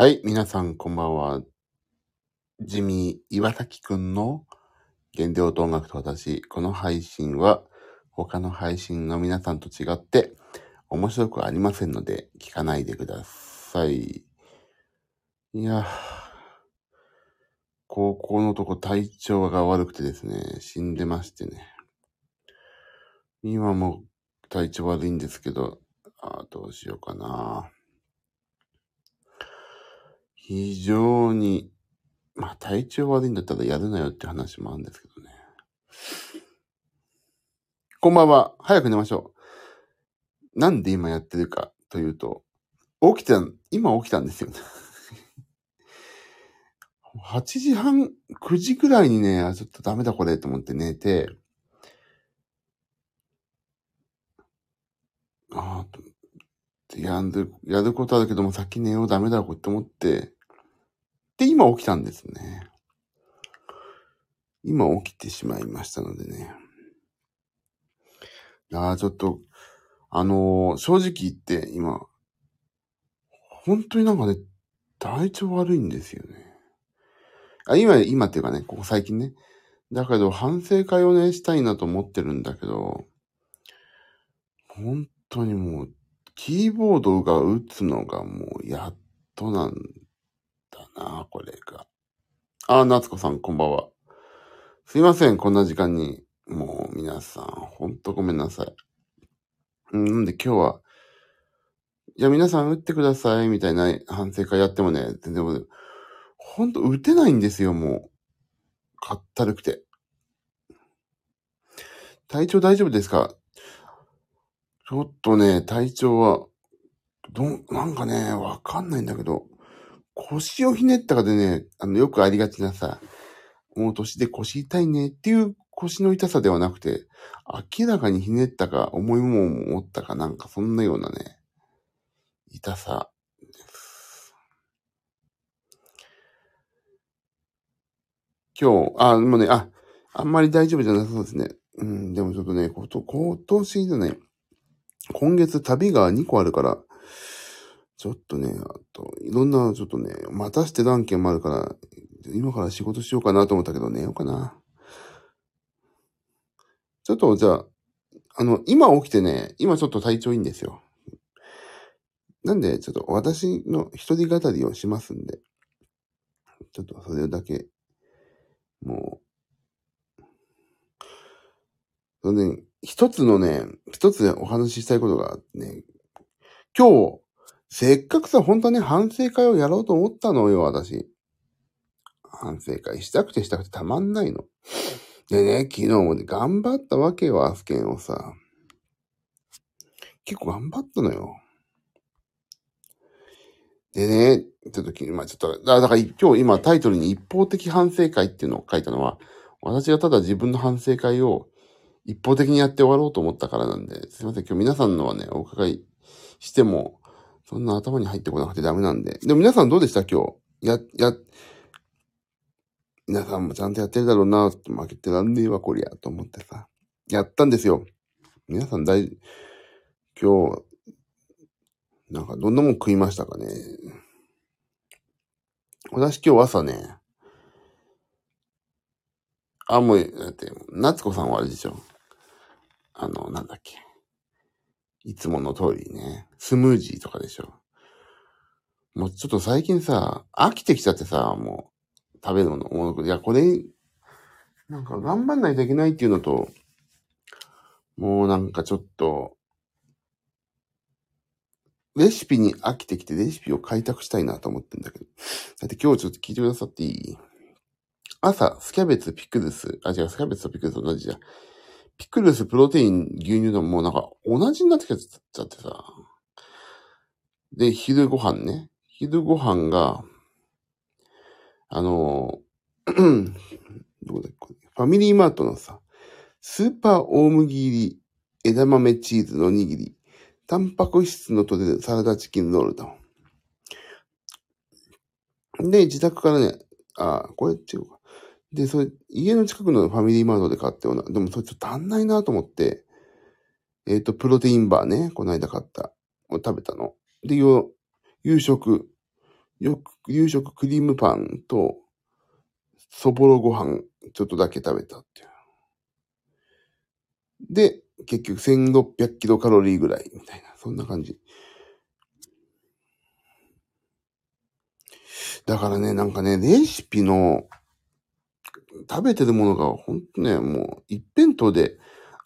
はい、皆さんこんばんは。ジミー岩崎くんの原料と音楽と私。この配信は他の配信の皆さんと違って面白くありませんので聞かないでください。いや、高校のとこ体調が悪くてですね、死んでましてね。今も体調悪いんですけど、あどうしようかな。非常に、まあ体調悪いんだったらやるなよって話もあるんですけどね。こんばんは。早く寝ましょう。なんで今やってるかというと、起きた、今起きたんですよね。8時半、9時くらいにね、あちょっとダメだこれと思って寝て、ああ、やる、やることあるけども先寝ようダメだこれって思って、で、今起きたんですね。今起きてしまいましたのでね。ああ、ちょっと、あのー正直言って今、本当になんかね、体調悪いんですよね。あ、今、今っていうかね、ここ最近ね。だけど、反省会をね、したいなと思ってるんだけど、本当にもう、キーボードが打つのがもう、やっとなんだな、これが。あ、夏子さん、こんばんは。すいません、こんな時間に。もう、皆さん、ほんとごめんなさい。んなんで今日は、いや、皆さん打ってください、みたいな反省会やってもね、全然、ほんと打てないんですよ、もう。かったるくて。体調大丈夫ですか？ちょっとね、体調は、どん、なんかね、わかんないんだけど、腰をひねったかでね、あの、よくありがちなさ、もう年で腰痛いねっていう腰の痛さではなくて、明らかにひねったか、重いものを持ったかなんかそんなようなね、痛さです。今日、あ、もうね、あ、あんまり大丈夫じゃなさそうですね。うん、でもちょっとね、こと、今年でね、今月旅が2個あるから、ちょっとね、あと、いろんな、ちょっとね、待たして何件もあるから、今から仕事しようかなと思ったけど、寝ようかな。ちょっと、じゃあ、あの、今起きてね、今ちょっと体調いいんですよ。なんで、ちょっと私の一人語りをしますんで、ちょっとそれだけ、もう、そのね、一つのね、一つお話ししたいことがね、今日、せっかくさ、本当はね、反省会をやろうと思ったのよ、私。反省会したくてしたくてたまんないの。でね、昨日もね、頑張ったわけよ、アスケンをさ。結構頑張ったのよ。でね、ちょっとき、まあちょっと、だから今日今タイトルに一方的反省会っていうのを書いたのは、私がただ自分の反省会を一方的にやって終わろうと思ったからなんで、すいません、今日皆さんのはね、お伺いしても、そんな頭に入ってこなくてダメなんで。でも皆さんどうでした？今日。や、や、皆さんもちゃんとやってるだろうなって負けてらんねえわ、こりゃ、と思ってさ。やったんですよ。皆さん大、今日、なんかどんなもん食いましたかね。私今日朝ね、あ、もう、だって、夏子さんはあれでしょ。あの、なんだっけ。いつもの通りね、スムージーとかでしょ。もうちょっと最近さ、飽きてきちゃってさ、もう、食べるもの。もういや、これ、なんか頑張んないといけないっていうのと、もうなんかちょっと、レシピに飽きてきてレシピを開拓したいなと思ってんだけど。だって今日ちょっと聞いてくださっていい？朝、スキャベツ、ピクルス、あ、違う、スキャベツとピクルス同じじゃん。ピクルス、プロテイン、牛乳ともうなんか同じになってきちゃってさ。で、昼ご飯ね。昼ご飯が、あの、どこだっけ？ファミリーマートのさ、スーパー大麦入り枝豆チーズのおにぎり、タンパク質の取れるサラダチキンロールだ。で、自宅からね、あ、これ違うか。で、それ、家の近くのファミリーマートで買ったような、でもそれちょっと足んないなと思って、えっ、と、プロテインバーね、この間買った、を食べたの。で、よ夕食、よく、夕食クリームパンと、そぼろご飯、ちょっとだけ食べたっていう。で、結局1600キロカロリーぐらい、みたいな、そんな感じ。だからね、なんかね、レシピの、食べてるものがほんとね、もう一辺倒で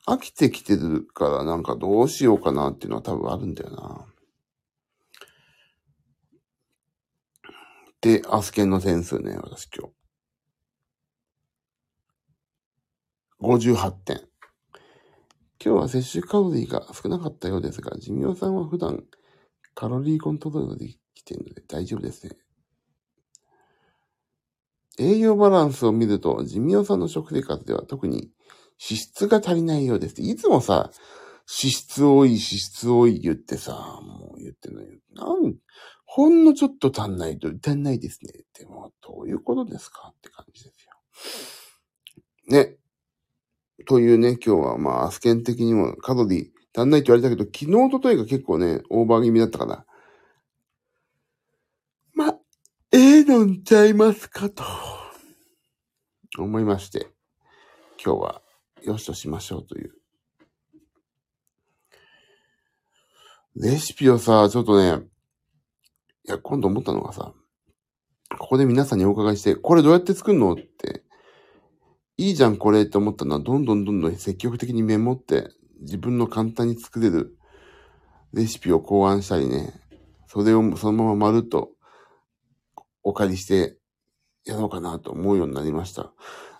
飽きてきてるからなんかどうしようかなっていうのは多分あるんだよな。で、アスケンの点数ね、私今日。58点。今日は摂取カロリーが少なかったようですが、ジミオさんは普段カロリーコントロールできているので大丈夫ですね。栄養バランスを見ると、ジミオさんの食生活では特に脂質が足りないようです。いつもさ、脂質多い、脂質多い言ってさ、もう言ってんのよ。なん、ほんのちょっと足んないと足んないですね。ってもどういうことですかって感じですよ。ね。というね、今日はまあ、アスケン的にもカロリー足んないって言われたけど、昨日、とといが結構ね、オーバー気味だったかな。ま、ええー、飲んちゃいますかと、思いまして、今日はよしとしましょうという。レシピをさ、ちょっとね、いや、今度思ったのがさ、ここで皆さんにお伺いして、これどうやって作るのって、いいじゃんこれって思ったのは、どんどんどんどん積極的にメモって、自分の簡単に作れるレシピを考案したりね、それをそのまままるっとお借りしてやろうかなと思うようになりました。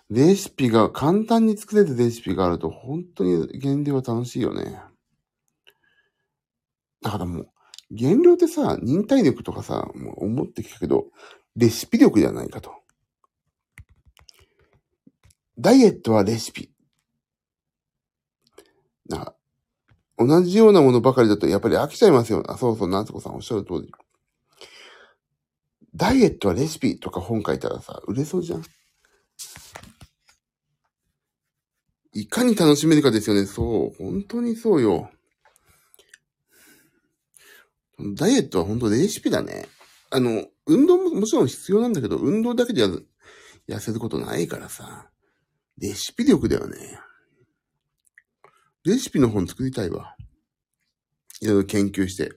レシピが、簡単に作れるレシピがあると、本当に減量は楽しいよね。だからもう、減量ってさ、忍耐力とかさ、もう思ってきたけど、レシピ力じゃないかと。ダイエットはレシピ。な、同じようなものばかりだとやっぱり飽きちゃいますよ。あ、そうそう、夏子さんおっしゃる通り。ダイエットはレシピとか本書いたらさ、売れそうじゃん？いかに楽しめるかですよね。そう。本当にそうよ。ダイエットは本当レシピだね。あの、運動ももちろん必要なんだけど、運動だけで痩せることないからさ。レシピ力だよね。レシピの本作りたいわ。いろいろ研究して。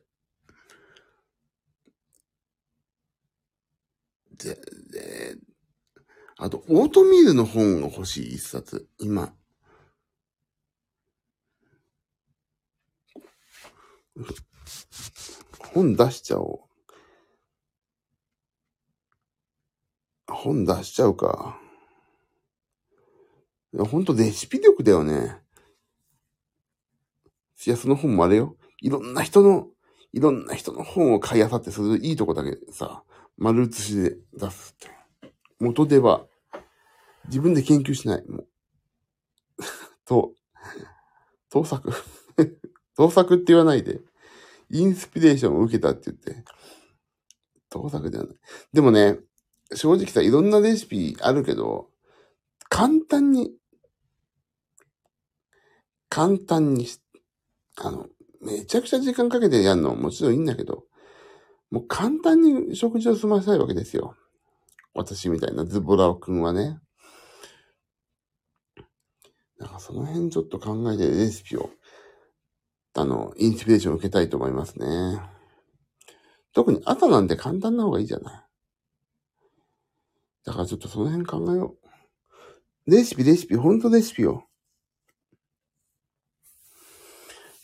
で、で、あと、オートミールの本が欲しい一冊。今。本出しちゃおう。本出しちゃうか。いや、ほんとレシピ力だよね。いや、その本もあれよ。いろんな人の、いろんな人の本を買い漁って、それいいとこだけさ、丸写しで出すって。元では、自分で研究しない。と、盗作。盗作って言わないで。インスピレーションを受けたって言って。盗作ではない。でもね、正直さ、いろんなレシピあるけど、簡単に、簡単にし、あの、めちゃくちゃ時間かけてやるのもちろんいいんだけど、もう簡単に食事を済ませたいわけですよ。私みたいなズボラオくんはね。なんかその辺ちょっと考えてレシピをあの、インスピレーションを受けたいと思いますね。特に朝なんて簡単な方がいいじゃない。だからちょっとその辺考えよう。レシピ、レシピ、ほんとレシピよ。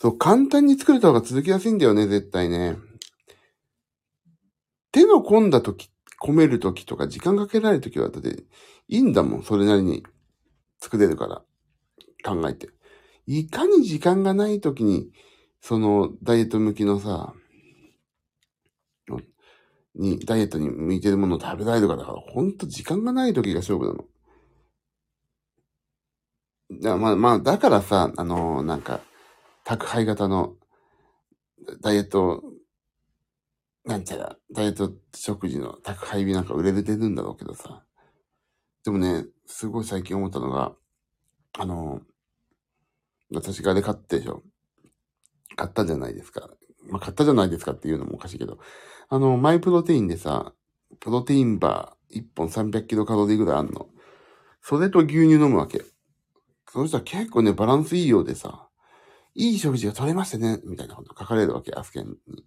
そう、簡単に作れた方が続きやすいんだよね、絶対ね。手の込んだ時、込める時とか時間かけられる時は、だっていいんだもん、それなりに作れるから。考えて。いかに時間がない時に、そのダイエット向きのさ、に、ダイエットに向いてるものを食べられるかだから、ほんと時間がない時が勝負なの。だまあまあ、だからさ、あのー、なんか、宅配型のダイエット、なんちゃら、ダイエット食事の宅配便なんか売れてるんだろうけどさ。でもね、すごい最近思ったのが、あの、私があれ買ってでしょ。買ったじゃないですか。まあ、買ったじゃないですかっていうのもおかしいけど。あの、マイプロテインでさ、プロテインバー1本300キロカロリーぐらいあんの。それと牛乳飲むわけ。そしたら結構ね、バランスいいようでさ、いい食事が取れましたね、みたいなこと書かれるわけ、アスケンに。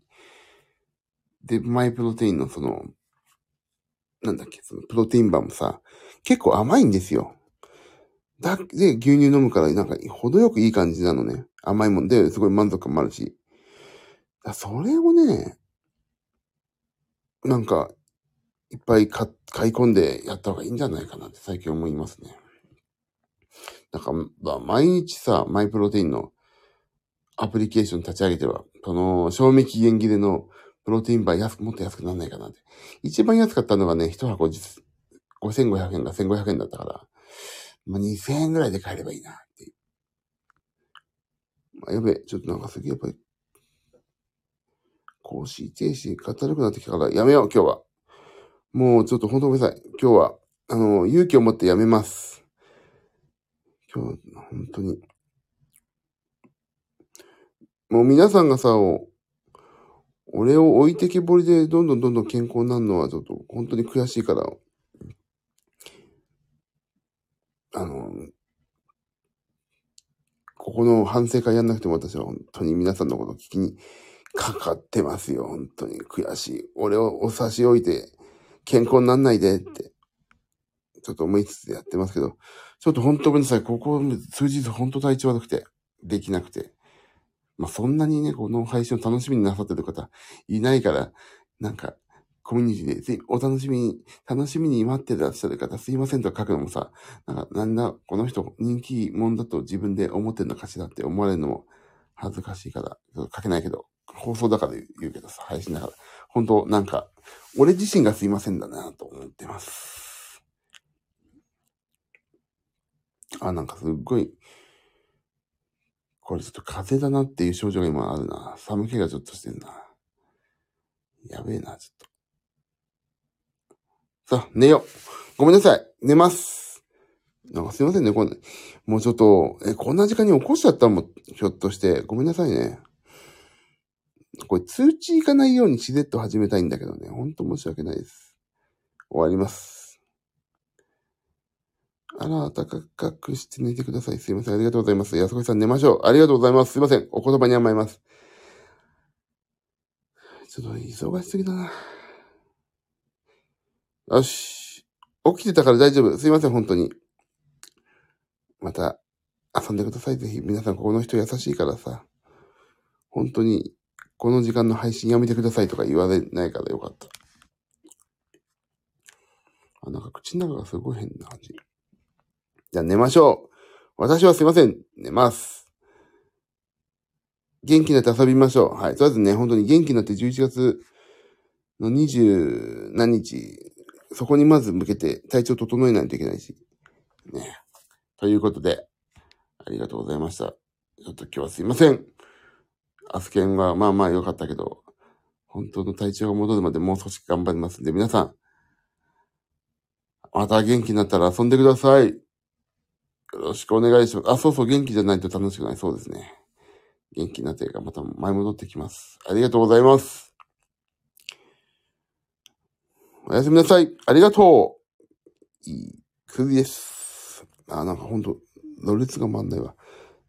で、マイプロテインのその、なんだっけ、そのプロテインバーもさ、結構甘いんですよ。だ、で、牛乳飲むから、なんか、程よくいい感じなのね。甘いもんで、すごい満足感もあるし。それをね、なんか、いっぱい買い込んでやった方がいいんじゃないかなって最近思いますね。なんかま、毎日さ、マイプロテインのアプリケーション立ち上げては、その、賞味期限切れのプロテインバー安く、もっと安くならないかなって。一番安かったのがね、一箱実、5500円が1500円だったから、まあ、2000円ぐらいで買えればいいなっていう。まあ、やべえ、ちょっとなんかすげえやっぱり、更新停止、かたるくなってきたからやめよう、今日は。もうちょっと本当ごめんなさい。今日は、あの、勇気を持ってやめます。今日、本当に。もう皆さんがさ、俺を置いてけぼりでどんどんどんどん健康になるのはちょっと本当に悔しいから、あの、ここの反省会やんなくても私は本当に皆さんのことを聞きにかかってますよ。本当に悔しい。俺をお差し置いて健康になんないでって、ちょっと思いつつやってますけど、ちょっと本当ごめんなさい。ここ数日本当体調悪くて、できなくて。まあ、そんなにね、この配信を楽しみになさってる方いないから、なんか、コミュニティで、お楽しみに、楽しみに待ってらっしゃる方、すいませんと書くのもさ、なんか、なんだ、この人人気者だと自分で思ってるのかしらって思われるのも恥ずかしいから、書けないけど、放送だから言うけどさ、配信だから、本当なんか、俺自身がすいませんだなと思ってます。あ、なんかすっごい、これちょっと風邪だなっていう症状が今あるな。寒気がちょっとしてんな。やべえな、ちょっと。さあ、寝よう。ごめんなさい。寝ます。なんかすいませんね、こんな。もうちょっと、え、こんな時間に起こしちゃったもん、ひょっとして。ごめんなさいね。これ通知いかないようにしれっと始めたいんだけどね。ほんと申し訳ないです。終わります。あら、暖かくして寝てください。すいません。ありがとうございます。安子さん寝ましょう。ありがとうございます。すいません。お言葉に甘えます。ちょっと忙しすぎだな。よし。起きてたから大丈夫。すいません、本当に。また、遊んでください。ぜひ。皆さん、ここの人優しいからさ。本当に、この時間の配信やめてくださいとか言われないからよかった。あ、なんか口の中がすごい変な感じ。じゃあ寝ましょう。私はすいません。寝ます。元気になって遊びましょう。はい。とりあえずね、本当に元気になって11月の20何日、そこにまず向けて体調整えないといけないし。ね。ということで、ありがとうございました。ちょっと今日はすいません。アスケンはまあまあ良かったけど、本当の体調が戻るまでもう少し頑張りますんで、皆さん、また元気になったら遊んでください。よろしくお願いします。あ、そうそう、元気じゃないと楽しくない。そうですね。元気になってかまた前戻ってきます。ありがとうございます。おやすみなさい。ありがとう。いいくじです。あ、なんかほんと、ろれつが回んないわ。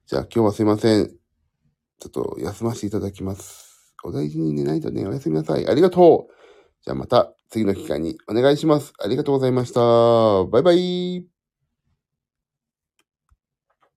じゃあ今日はすいません。ちょっと休ませていただきます。お大事に寝ないとね、おやすみなさい。ありがとう。じゃあまた次の機会にお願いします。ありがとうございました。バイバイ。